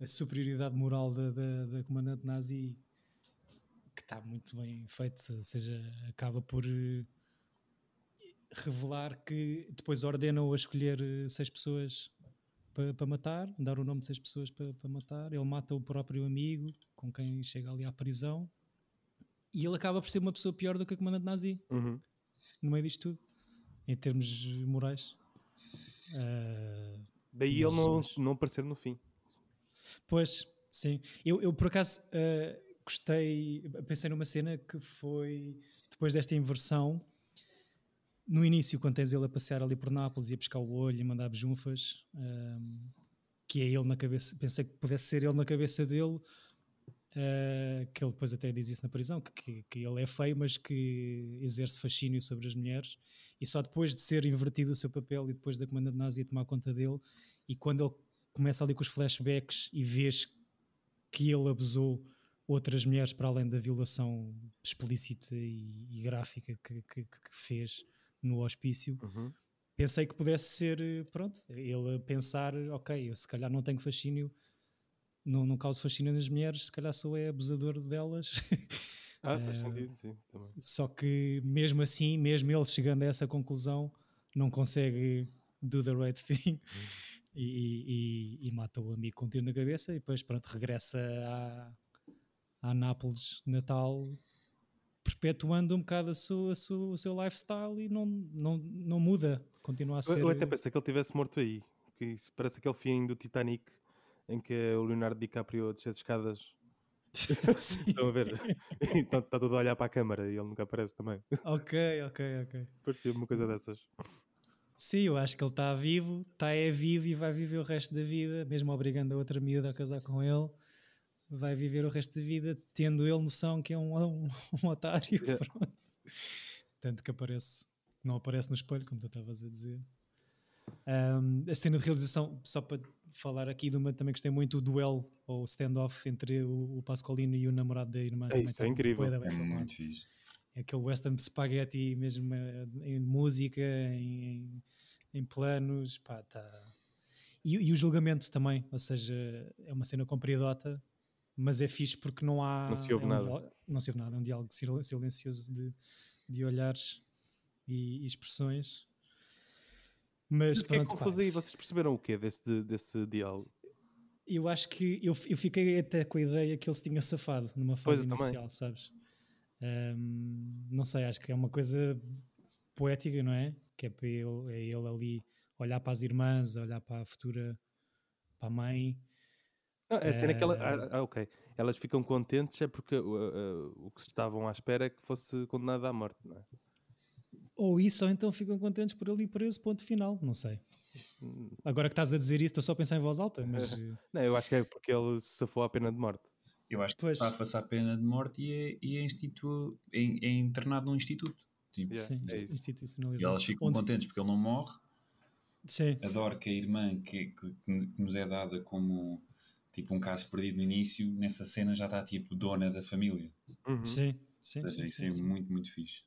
a superioridade moral da, da, da comandante nazi que está muito bem feito, ou seja, acaba por eh, revelar que depois ordenam a escolher eh, seis pessoas para para matar, dar o nome de seis pessoas para para matar. Ele mata o próprio amigo com quem chega ali à prisão e ele acaba por ser uma pessoa pior do que a comandante nazi Uhum. no meio disto tudo, em termos morais. Ah, Daí Mas- ele não, mas- não aparecer no fim. Pois, sim. Eu, eu por acaso eh, gostei, pensei numa cena que foi depois desta inversão. No início, quando tens ele a passear ali por Nápoles e a pescar o olho e mandar bejunfas, ehm, que é ele na cabeça, pensei que pudesse ser ele na cabeça dele, eh, que ele depois até diz isso na prisão, que, que, que ele é feio, mas que exerce fascínio sobre as mulheres, e só depois de ser invertido o seu papel e depois da comandante nazi tomar conta dele, e quando ele começa ali com os flashbacks e vês que ele abusou outras mulheres para além da violação explícita e, e gráfica que, que- que fez no hospício, Uhum. pensei que pudesse ser, eh, pronto, ele a pensar, ok, eu se calhar não tenho fascínio, não, não causo fascínio nas mulheres, se calhar sou é abusador delas. Ah, faz Eh, sentido, sim. Também. Só que mesmo assim, mesmo ele chegando a essa conclusão, não consegue do the right thing e, e- e- e mata o amigo com um tiro na cabeça e depois pronto, regressa à, à Nápoles Natal perpetuando um bocado a sua, a sua- o seu lifestyle e não, não, não muda, continua a Eu, ser eu até pensei que ele tivesse morto aí. Que isso parece aquele fim do Titanic em que o Leonardo DiCaprio a descer as escadas. Estão a ver? então está todo a olhar para a câmara e ele nunca aparece também. ok, ok, ok. Parecia uma coisa dessas. Sim, eu acho que ele está vivo, está é vivo e vai viver o resto da vida, mesmo obrigando a outra miúda a casar com ele, vai viver o resto da vida tendo ele noção que é um, um, um otário. Yeah. Tanto que aparece, não aparece no espelho, como tu estavas a dizer. Um, a cena de realização, só para falar aqui de uma também gostei muito, o duelo ou standoff entre o, o Pascolino e o namorado da irmã. também isso está é incrível. É muito fixe. É aquele western de spaghetti mesmo eh, em música, em, em, em planos, pá, tá. E, e o julgamento também, ou seja, é uma cena compridota mas é fixe porque não há. Não se ouve é um nada. diálogo- não se ouve nada, é um diálogo sil- silencioso de, de olhares e, e expressões. Mas Mas o que é pronto, confuso pá, aí? Vocês perceberam o quê desse, desse diálogo? eu acho que eu, eu fiquei até com a ideia que ele se tinha safado numa fase eu também. inicial, sabes? Ahm, não sei, acho que é uma coisa poética, não é? Que é para ele, é ele ali olhar para as irmãs, olhar para a futura, para a mãe. Não, a cena é que ela, Eh, ah, ah, ok. Elas ficam contentes é porque uh, uh, o que estavam à espera é que fosse condenado à morte, não é? Ou isso, ou então ficam contentes por ali por esse ponto final, não sei. Agora que estás a dizer isso, estou só a pensar em voz alta, mas Não, eu acho que é porque ele se safou à pena de morte. Eu acho que Pois. está a passar a pena de morte e é, e é, institu- é, é internado num instituto. Tipo, Yeah, sim, é institucionalizado. E elas ficam Onde- contentes porque ele não morre. Sim, Adoro que a irmã que, que- que nos é dada como tipo um caso perdido no início, nessa cena já está tipo dona da família. Uhum. sim, sim, Ou seja, sim, isso sim, é sim. muito, muito fixe.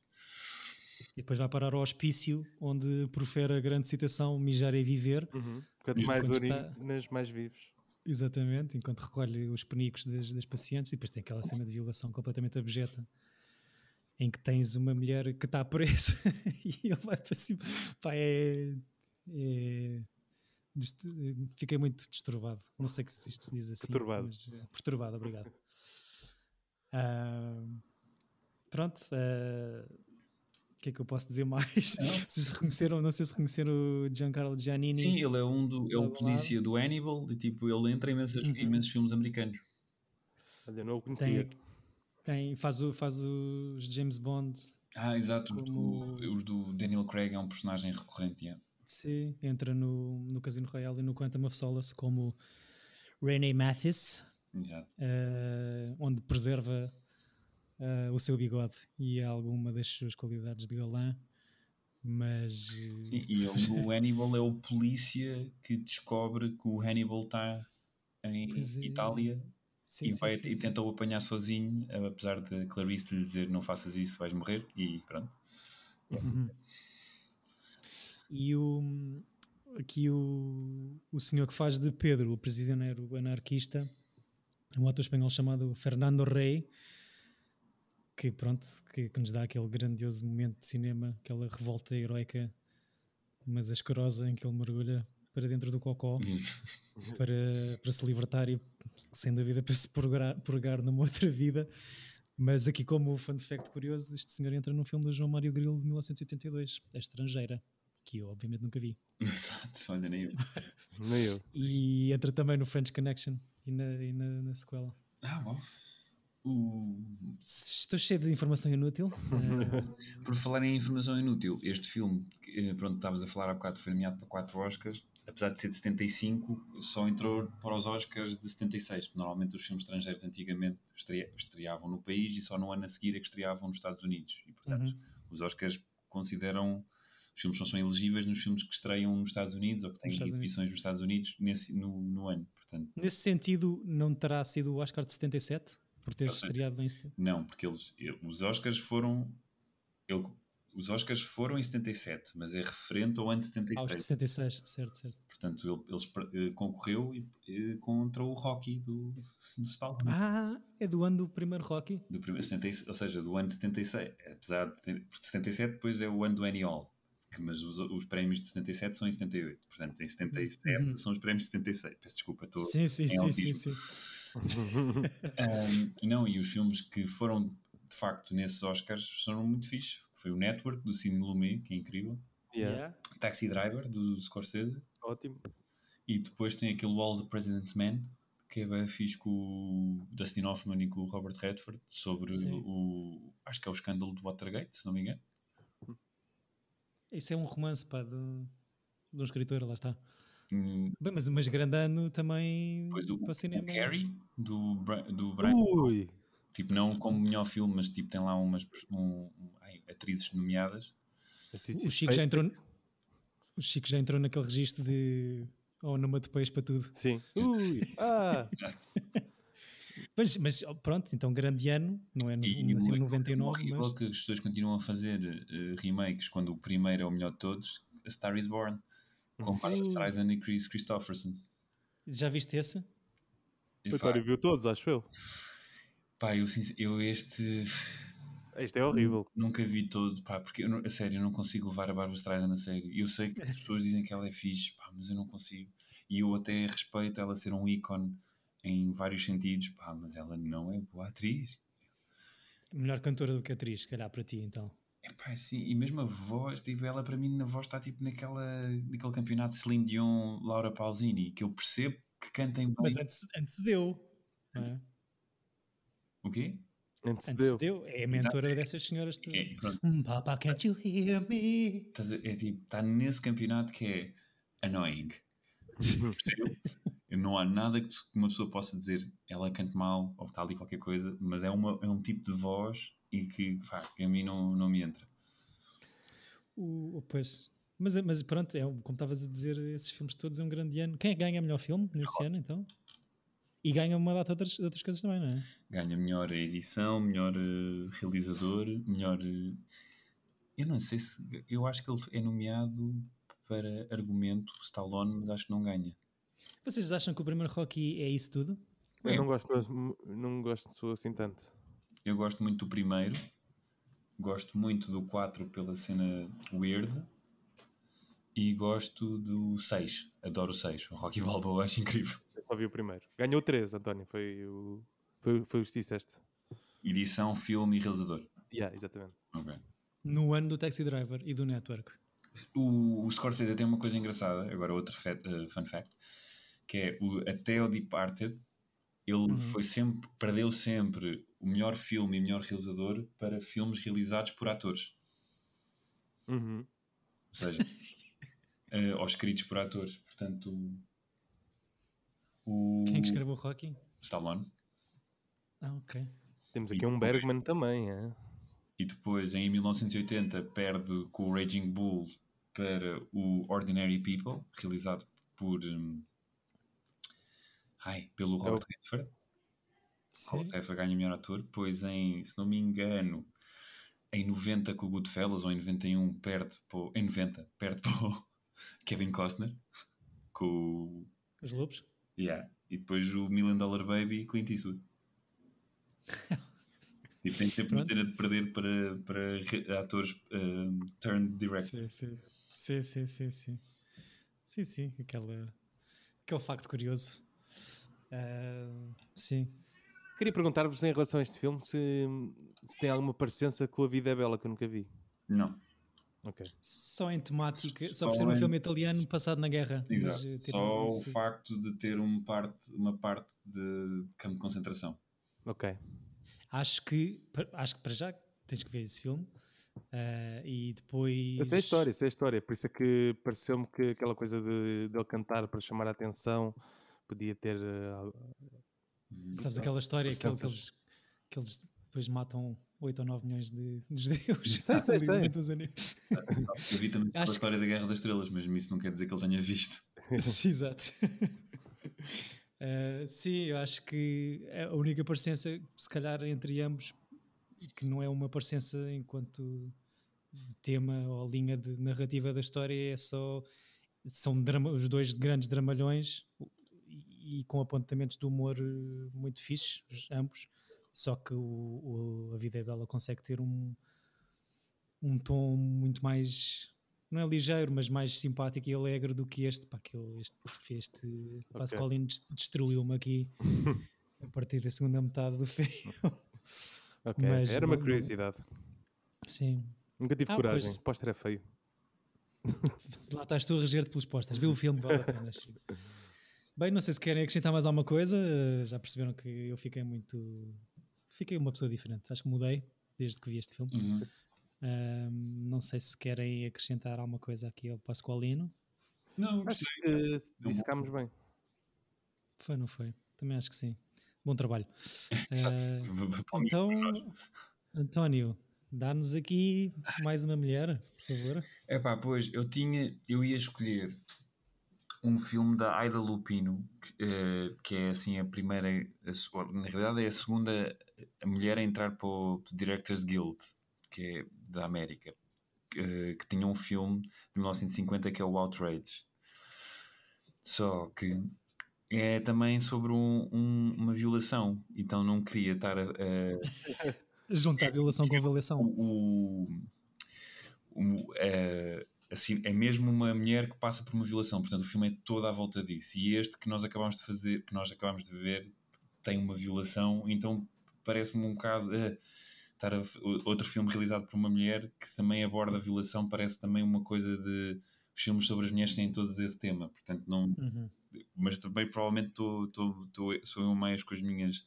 E depois vai parar ao hospício, onde profere a grande citação mijar e viver. Uhum. Quanto mais quando está- urinas, mais vivos. Exatamente, enquanto recolhe os penicos das, das pacientes, e depois tem aquela cena de violação completamente abjeta, em que tens uma mulher que está presa e ele vai para cima. Pá, é. é- Fiquei muito disturbado. Não sei que se isto se diz assim. Perturbado. mas, eh, perturbado, obrigado. Ah, pronto. ah, O que é que eu posso dizer mais? Se se reconheceram, não sei se reconheceram o Giancarlo Giannini. Sim, ele é um do, é o polícia do Hannibal e tipo, ele entra em imensos, Uhum. imensos filmes americanos. Olha, não o conhecia. tem, tem, faz, o, faz os James Bond, Ah, exato, os, Como- do, os do Daniel Craig é um personagem recorrente. yeah. Sim, entra no, no Casino Royale e no Quantum of Solace como Rene Mathis, eh, onde preserva eh, o seu bigode e alguma das suas qualidades de galã, mas Sim, e ele no Hannibal é o polícia que descobre que o Hannibal está em é. Itália sim, e, vai, sim, e sim. tenta o apanhar sozinho, apesar de Clarice lhe dizer não faças isso, vais morrer e pronto. Uhum. E o, aqui o, o senhor que faz de Pedro, o prisioneiro anarquista, um ator espanhol chamado Fernando Rey, que pronto, que, que nos dá aquele grandioso momento de cinema, aquela revolta heroica, mas asquerosa, em que ele mergulha para dentro do cocó para, para se libertar e sem dúvida para se purgar, purgar numa outra vida. Mas aqui, como fun fact curioso, este senhor entra num filme do João Mário Grilo de 1982, A Estrangeira, que eu obviamente nunca vi. Exato, olha, nem eu. Nem eu. E entra também no French Connection e na, e na, na sequela. Ah, bom. O- Estou cheio de informação inútil. Por falar em informação inútil, este filme, que, eh, pronto, estavas a falar há bocado, foi nomeado para 4 Oscars, apesar de ser de 75, só entrou para os Oscars de 76, porque normalmente os filmes estrangeiros antigamente estreavam no país e só no ano a seguir é que estreavam nos Estados Unidos. E, portanto, Uhum. os Oscars consideram. Os filmes só são elegíveis nos filmes que estreiam nos Estados Unidos ou que têm Nos exibições nos Estados Unidos nesse, no, no ano. Portanto, nesse sentido, não terá sido o Oscar de 77, por ter estreado em 70? Não, porque eles, ele- os Oscars foram. ele- os Oscars foram em 77, mas é referente ao ano de Ah, os de 76. 76, certo, certo. Portanto, ele eles, eh, concorreu e, eh, contra o Rocky do, do Stallone. Ah, é do ano do primeiro Rocky? Do primeiro, 76, ou seja, do ano de 76. Apesar de ter, porque 77 depois é o ano do Annie Hall. Que, mas os, os prémios de 77 são em 78. Portanto, em 77 Uhum. são os prémios de 76. Peço desculpa, estou. Sim, sim, em sim, sim, sim. Um, não, e os filmes que foram de facto nesses Oscars foram muito fixe. Foi o Network do Cine Lumet, que é incrível. Yeah. Taxi Driver do Scorsese. Ótimo. E depois tem aquele All the President's Men, que é fixe com o Dustin Hoffman e com o Robert Redford, sobre Sim. o. Acho que é o escândalo do Watergate, se não me engano. Isso é um romance, pá, de, de um escritor, lá está. Hum, Bem, mas, mas grandando também Depois o, para o o cinema. Carrie, do, do Brian. Ui! Tipo, não como melhor filme, mas tipo, tem lá umas um- um- ai, atrizes nomeadas. Assiste O Chico já entrou, o Chico já entrou naquele registro de ou numa de peixe para tudo. Sim. Ui! Ah! Mas, mas pronto, então grande ano, não é? E Nasceu em o- 99, horrível mas que as pessoas continuam a fazer eh, remakes quando o primeiro é o melhor de todos. A Star is Born. Com Barbra. Streisand e Chris Christopherson. já viste esse? O António viu todos, acho eu. Pá, eu, eu este. Este é horrível. Nunca vi todo, pá, porque eu, a sério, eu não consigo levar a Barbara Streisand a sério. Eu sei que as pessoas dizem que ela é fixe, pá, mas eu não consigo. E eu até respeito ela ser um ícone em vários sentidos, pá, mas ela não é boa atriz. Melhor cantora do que atriz, se calhar para ti, então. É pá, sim, e mesmo a voz, tipo, ela para mim na voz está tipo naquela, naquele campeonato de Celine Dion, Laura Pausini, que eu percebo que cantem bem. Mas antes, antecedeu. É? O quê? Antecedeu. antecedeu. É a mentora Exato. dessas senhoras todas. É, Papa, can't you hear me? É tipo, está nesse campeonato que é annoying. não há nada que uma pessoa possa dizer ela canta mal ou tal e qualquer coisa, mas é, uma, é um tipo de voz e que, pá, que a mim não, não me entra. O, pois, mas, mas pronto, é, como estavas a dizer, esses filmes todos é um grande ano. Quem é que ganha melhor filme nesse ano então? E ganha uma data de outras, de outras coisas também, não é? Ganha melhor edição, melhor uh, realizador, melhor. Uh, eu não sei se. Eu acho que ele é nomeado para argumento Stallone, mas acho que não ganha. Vocês acham que o primeiro Rocky é isso tudo? Eu não gosto, não gosto assim tanto. Eu gosto muito do primeiro, gosto muito do 4 pela cena weird e gosto do 6. Adoro o 6. O Rocky Balboa acho incrível. Eu só vi o primeiro. Ganhou 3, António. Foi o, foi, foi o que disseste. Edição, filme e realizador. Yeah, exatamente. Okay. No ano do Taxi Driver e do Network. O, o Scorsese tem uma coisa engraçada, agora outro uh, fun fact, que é o, até o Departed, ele uhum. foi sempre, perdeu sempre o melhor filme e melhor realizador para filmes realizados por atores. Uhum. Ou seja, uh, ou escritos por atores. Portanto, o... Quem é que escreveu o Rocky? Stallone. Ah, ok. Temos aqui e um depois, Bergman também, é? E depois, em 1980, perde com o Raging Bull para o Ordinary People, realizado por. Um, ai, pelo Robert é Redford. Robert Redford ganha melhor ator. Depois, em, se não me engano, em 90 com o Goodfellas, ou em 91, perde para em 90, perde para o Kevin Costner com os Lobos. Yeah. E depois o Million Dollar Baby e Clint Eastwood. e tem sempre uma cena de perder para, para atores um, turn directors. Sim, sim, sim, sim, sim. Sim, sim, aquela, aquele facto curioso. Uh, sim. Queria perguntar-vos em relação a este filme se, se tem alguma parecença com A Vida é Bela que eu nunca vi. Não. Okay. Só em temática, só, só por ser um filme italiano passado na guerra. Exato. Mas, eh, só o facto de ter uma parte, uma parte de campo de concentração. Ok. Acho que, acho que para já tens que ver esse filme. Uh, e depois. Eu sei a história, sei a história. Por isso é que pareceu-me que aquela coisa de, de ele cantar para chamar a atenção podia ter. Uh, Sabes aquela história que, que, eles, que eles depois matam 8 ou 9 milhões de, de judeus. Sei, sei, sei. Eu vi também Acho... a história da Guerra das Estrelas, mas isso não quer dizer que ele tenha visto. Exato. Uh, sim, eu acho que a única parecença, se calhar, entre ambos, que não é uma parecença enquanto tema ou linha de narrativa da história, é só. São drama, os dois grandes dramalhões e, com apontamentos de humor muito fixes, ambos só que o, o, A Vida é Bela consegue ter um, um tom muito mais não é ligeiro, mas mais simpático e alegre do que este, pá, que eu, este, este okay. Pasqualino destruiu-me aqui a partir da segunda metade do filme. Ok, mas, era uma curiosidade. Sim. Nunca tive ah, coragem, pois... póster é feio. Lá estás tu a reger-te pelos posters, vê o filme, vale a pena. Bem, não sei se querem acrescentar mais alguma coisa, já perceberam que eu fiquei muito fiquei uma pessoa diferente. Acho que mudei desde que vi este filme. Uhum. Um, não sei se querem acrescentar alguma coisa aqui ao Pascoalino. Não, acho que dissecámos bem. Foi, não foi? Também acho que sim. Bom trabalho. uh, então, António, dá-nos aqui mais uma mulher, por favor. É pá, pois eu tinha, eu ia escolher um filme da Aida Lupino, que, uh, que é assim a primeira, a, na realidade é a segunda a mulher a entrar para o Directors Guild, que é da América, que, que tinha um filme de 1950 que é o Outrage. Só que é também sobre um, um, uma violação. Então não queria estar a. a Juntar violação com violação. O, o, é, assim, é mesmo uma mulher que passa por uma violação. Portanto, o filme é todo à volta disso. E este que nós acabamos de fazer, que nós acabamos de ver, tem uma violação. Então parece-me um bocado. Uh, estar a, outro filme realizado por uma mulher que também aborda a violação, parece também uma coisa de. Os filmes sobre as mulheres têm todos esse tema. Portanto, não. Uhum mas também provavelmente tô, tô, tô, sou eu mais com as minhas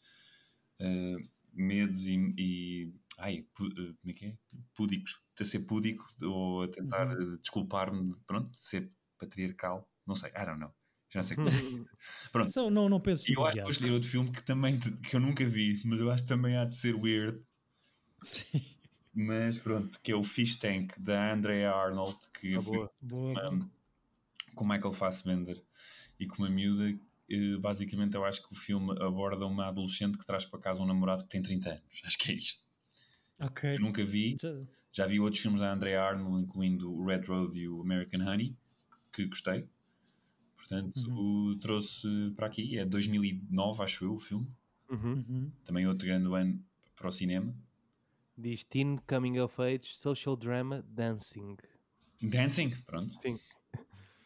uh, medos e, e ai, pu, uh, como é que é? Púdicos, a ser púdico ou a tentar uhum. desculpar-me, pronto, de ser patriarcal, não sei, I don't know. Já não sei como. Pronto. So, não, não penso Eu acho que escolher outro filme que também que eu nunca vi, mas eu acho que também há de ser weird. Sim. Mas pronto, que é o Fish Tank da Andrea Arnold, que ah, boa, boa, um, com Michael Fassbender e com uma miúda, eh, basicamente eu acho que o filme aborda uma adolescente que traz para casa um namorado que tem 30 anos. Acho que é isto. Ok. Eu nunca vi. Já vi outros filmes da Andrea Arnold, incluindo o Red Road e o American Honey, que gostei. Portanto, uhum. o trouxe para aqui. É 2009, acho eu, o filme. Uhum. uhum. Também outro grande ano para o cinema. Diz Teen Coming of Age, Social Drama, Dancing. Dancing, pronto. Sim.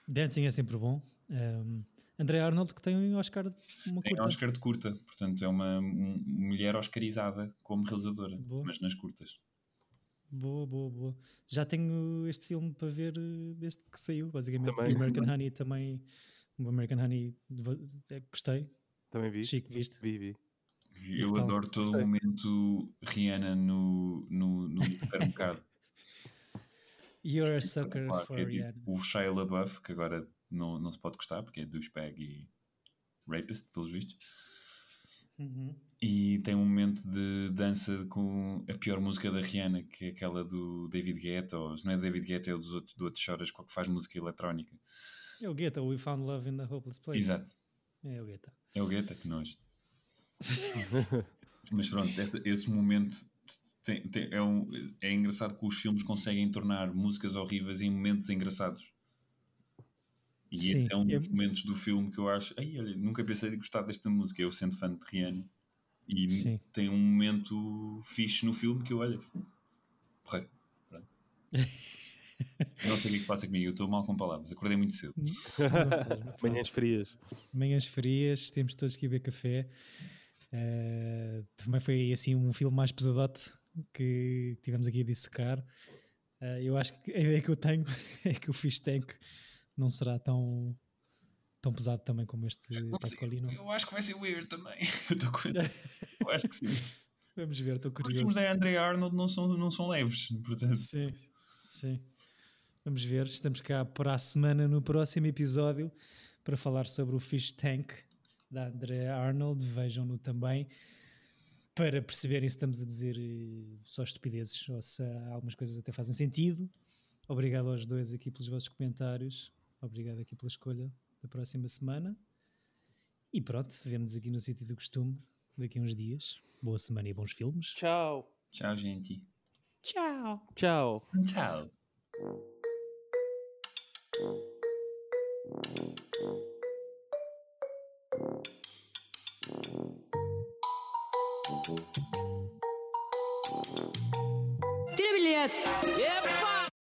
Dancing é sempre bom. Um, André Arnold que tem um Oscar de uma tem curta. um Oscar de curta, portanto é uma um, mulher oscarizada como realizadora, boa. mas nas curtas. Boa, boa, boa. Já tenho este filme para ver eh, desde que saiu, basicamente. Também, o American também. Honey também. O American Honey é, gostei. Também vi. Chico, viste? Vi, vi. Eu então, adoro todo o momento Rihanna no, no, no supermercado. You're a sucker claro, for é tipo O Shia LaBeouf, que agora não, não se pode gostar porque é douchebag e rapist, pelos vistos. Uhum. E tem um momento de dança com a pior música da Rihanna, que é aquela do David Guetta, ou não é David Guetta, é o dos outros, do outros choras, que faz música eletrónica. É o Guetta, We Found Love in the Hopeless Place. Exato. É o Guetta. É o Guetta, que nós. Mas pronto, esse momento tem, tem, é, um, é engraçado que os filmes conseguem tornar músicas horríveis em momentos engraçados. E Sim, é um dos é... momentos do filme que eu acho. Ai, olha, nunca pensei de gostar desta música. Eu sendo fã de Rihanna. E Sim. tem um momento fixe no filme que eu olho. Porra, não sei o que, passa comigo, eu estou mal com palavras. Acordei muito cedo. Manhãs frias. Manhãs frias, temos todos que ir beber café. Uh, também foi assim um filme mais pesadote que tivemos aqui a dissecar. Uh, eu acho que a ideia que eu tenho é que o Fish Tank não será tão, tão pesado também como este Pasqualino. Eu acho que vai ser weird também. Eu estou com Eu acho que sim. Vamos ver, estou curioso. Os filmes da Andrea Arnold não são, não são leves, portanto. Sim, sim. Vamos ver, estamos cá para a semana no próximo episódio para falar sobre o Fish Tank da Andrea Arnold. Vejam-no também para perceberem se estamos a dizer eh, só estupidezes ou se algumas coisas até fazem sentido. Obrigado aos dois aqui pelos vossos comentários. Obrigado aqui pela escolha da próxima semana. E pronto, vemos aqui no sítio do costume daqui a uns dias. Boa semana e bons filmes. Tchau. Tchau, gente. Tchau. Tchau. Tchau. Tira bilhete.